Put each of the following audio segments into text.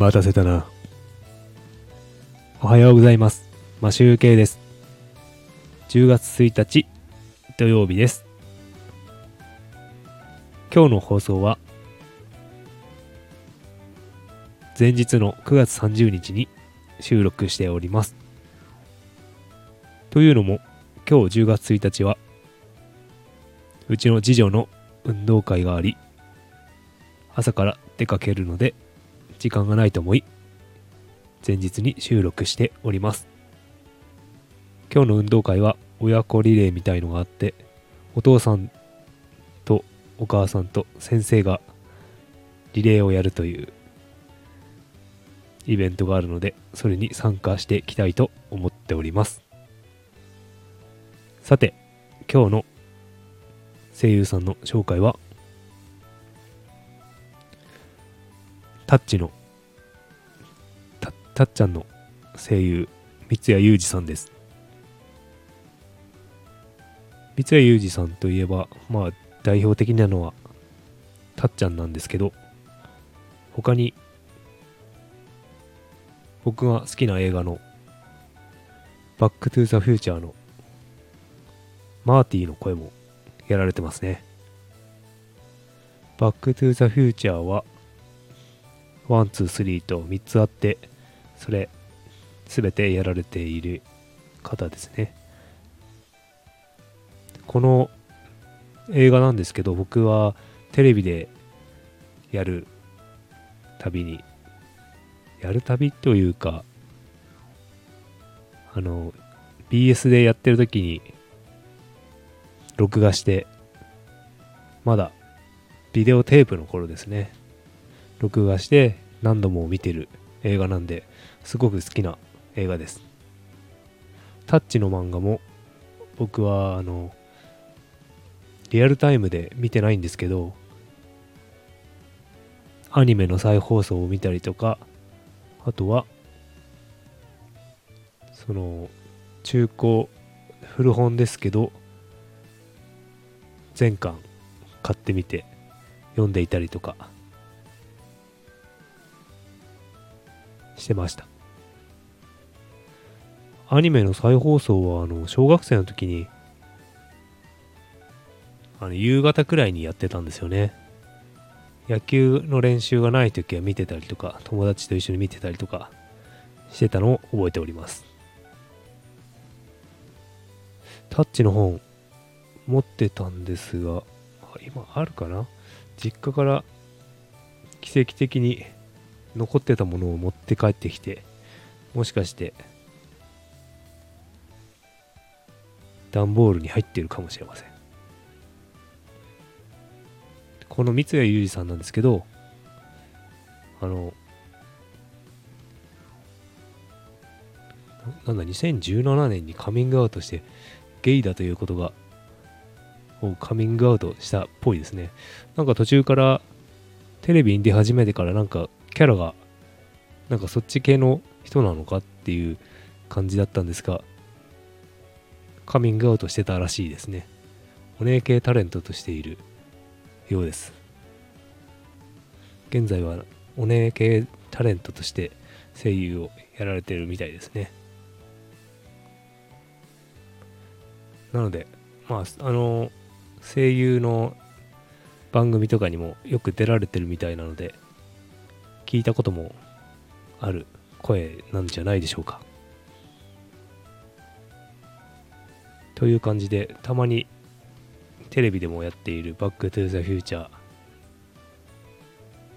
待たせたな。おはようございます。マシュウケイです。10月1日土曜日です。今日の放送は前日の9月30日に収録しております。というのも今日10月1日はうちの次女の運動会があり朝から出かけるので時間がないと思い前日に収録しております。今日の運動会は親子リレーみたいのがあってお父さんとお母さんと先生がリレーをやるというイベントがあるのでそれに参加していきたいと思っております。さて今日の声優さんの紹介はタッチのたたっちゃんの声優三谷裕二さんです。三谷裕二さんといえばまあ代表的なのはたっちゃんなんですけど他に僕が好きな映画のバックトゥーザフューチャーのマーティの声もやられてますね。バックトゥーザフューチャーは one、two、three と3つあって、それ、すべてやられている方ですね。この映画なんですけど、僕はテレビでやるたびに、やるたびというか、あの、BS でやってる時に、録画して、まだビデオテープの頃ですね。録画して何度も見てる映画なんですごく好きな映画です。タッチの漫画も僕はあのリアルタイムで見てないんですけどアニメの再放送を見たりとかあとはその中古古本ですけど全巻買ってみて読んでいたりとかしてました。アニメの再放送はあの小学生の時にあの夕方くらいにやってたんですよね。野球の練習がない時は見てたりとか友達と一緒に見てたりとかしてたのを覚えております。タッチの本持ってたんですが今あるかな？実家から奇跡的に残ってたものを持って帰ってきてもしかして段ボールに入ってるかもしれません。この三谷裕二さんなんですけどあのなんだ2017年にカミングアウトしてゲイだということがをカミングアウトしたっぽいですね。なんか途中からテレビに出始めてからなんかキャラがなんかそっち系の人なのかっていう感じだったんですがカミングアウトしてたらしいですね。お姉系タレントとしているようです。現在はお姉系タレントとして声優をやられてるみたいですね。なのでまああの声優の番組とかにもよく出られてるみたいなので聞いたこともある声なんじゃないでしょうか。という感じでたまにテレビでもやっているバックトゥザフューチャー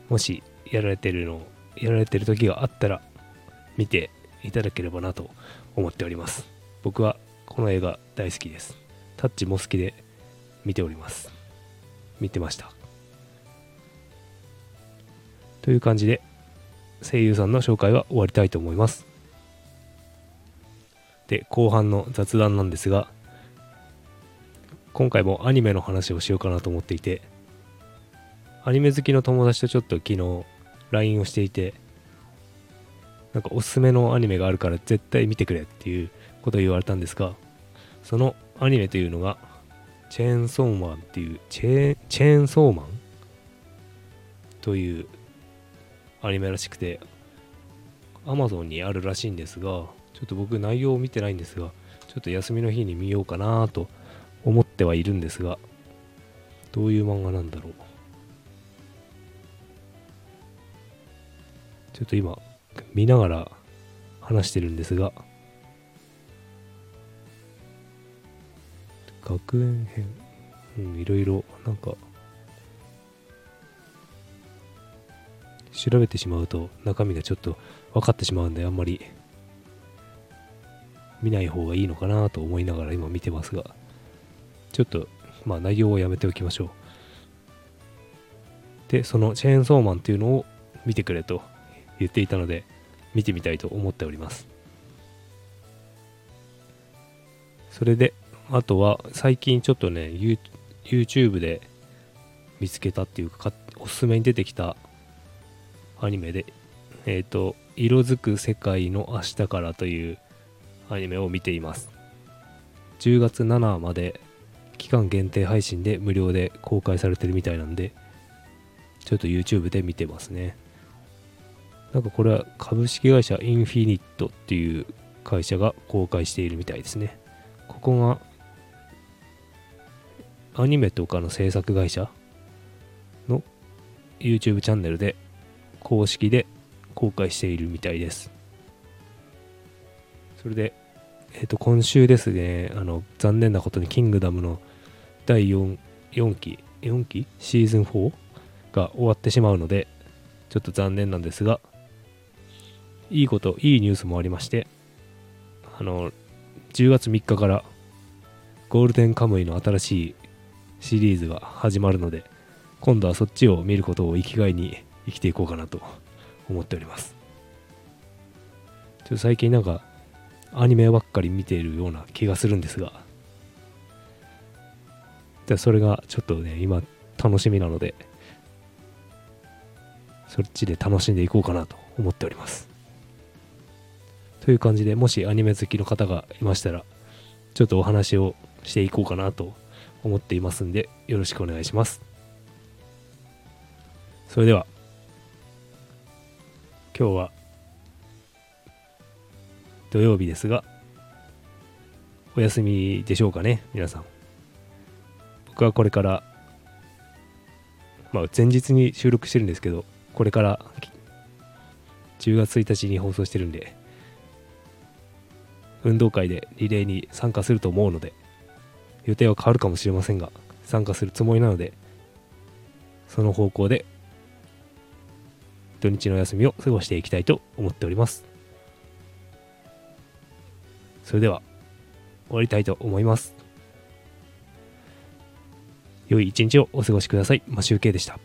もしやられてるのやられてる時があったら見ていただければなと思っております。僕はこの映画大好きです。タッチも好きで見ております。見てました。という感じで声優さんの紹介は終わりたいと思います。で後半の雑談なんですが今回もアニメの話をしようかなと思っていてアニメ好きの友達とちょっと昨日 LINE をしていてなんかおすすめのアニメがあるから絶対見てくれっていうことを言われたんですがそのアニメというのがチェーンソーマンっていうチェチェーンソーマン？というアニメらしくて Amazon にあるらしいんですがちょっと僕内容を見てないんですがちょっと休みの日に見ようかなと思ってはいるんですがどういう漫画なんだろう。ちょっと今見ながら話してるんですが学園編うんいろいろなんか調べてしまうと中身がちょっと分かってしまうんであんまり見ない方がいいのかなと思いながら今見てますがちょっとまあ内容をやめておきましょう。でそのチェーンソーマンっていうのを見てくれと言っていたので見てみたいと思っております。それであとは最近ちょっとね YouTube で見つけたっていうかおすすめに出てきたアニメでえっ、ー、と色づく世界の明日からというアニメを見ています。10月7まで期間限定配信で無料で公開されてるみたいなんでちょっと YouTube で見てますね。なんかこれは株式会社インフィニットっていう会社が公開しているみたいですね。ここがアニメとかの制作会社の YouTube チャンネルで公式で公開しているみたいです。それでえっ、ー、と今週ですねあの残念なことにキングダムの第 4, 4期4期？シーズン4が終わってしまうのでちょっと残念なんですがいいこといいニュースもありましてあの10月3日からゴールデンカムイの新しいシリーズが始まるので今度はそっちを見ることを生きがいに生きていこうかなと思っております。ちょっと最近なんかアニメばっかり見ているような気がするんですがじゃそれがちょっとね今楽しみなのでそっちで楽しんでいこうかなと思っております。という感じでもしアニメ好きの方がいましたらちょっとお話をしていこうかなと思っていますんでよろしくお願いします。それでは。今日は土曜日ですがお休みでしょうかね皆さん。僕はこれからまあ前日に収録してるんですけどこれから10月1日に放送してるんで運動会でリレーに参加すると思うので予定は変わるかもしれませんが参加するつもりなのでその方向で土日の休みを過ごしていきたいと思っておりますそれでは終わりたいと思います良い一日をお過ごしください。マシュウケイでした。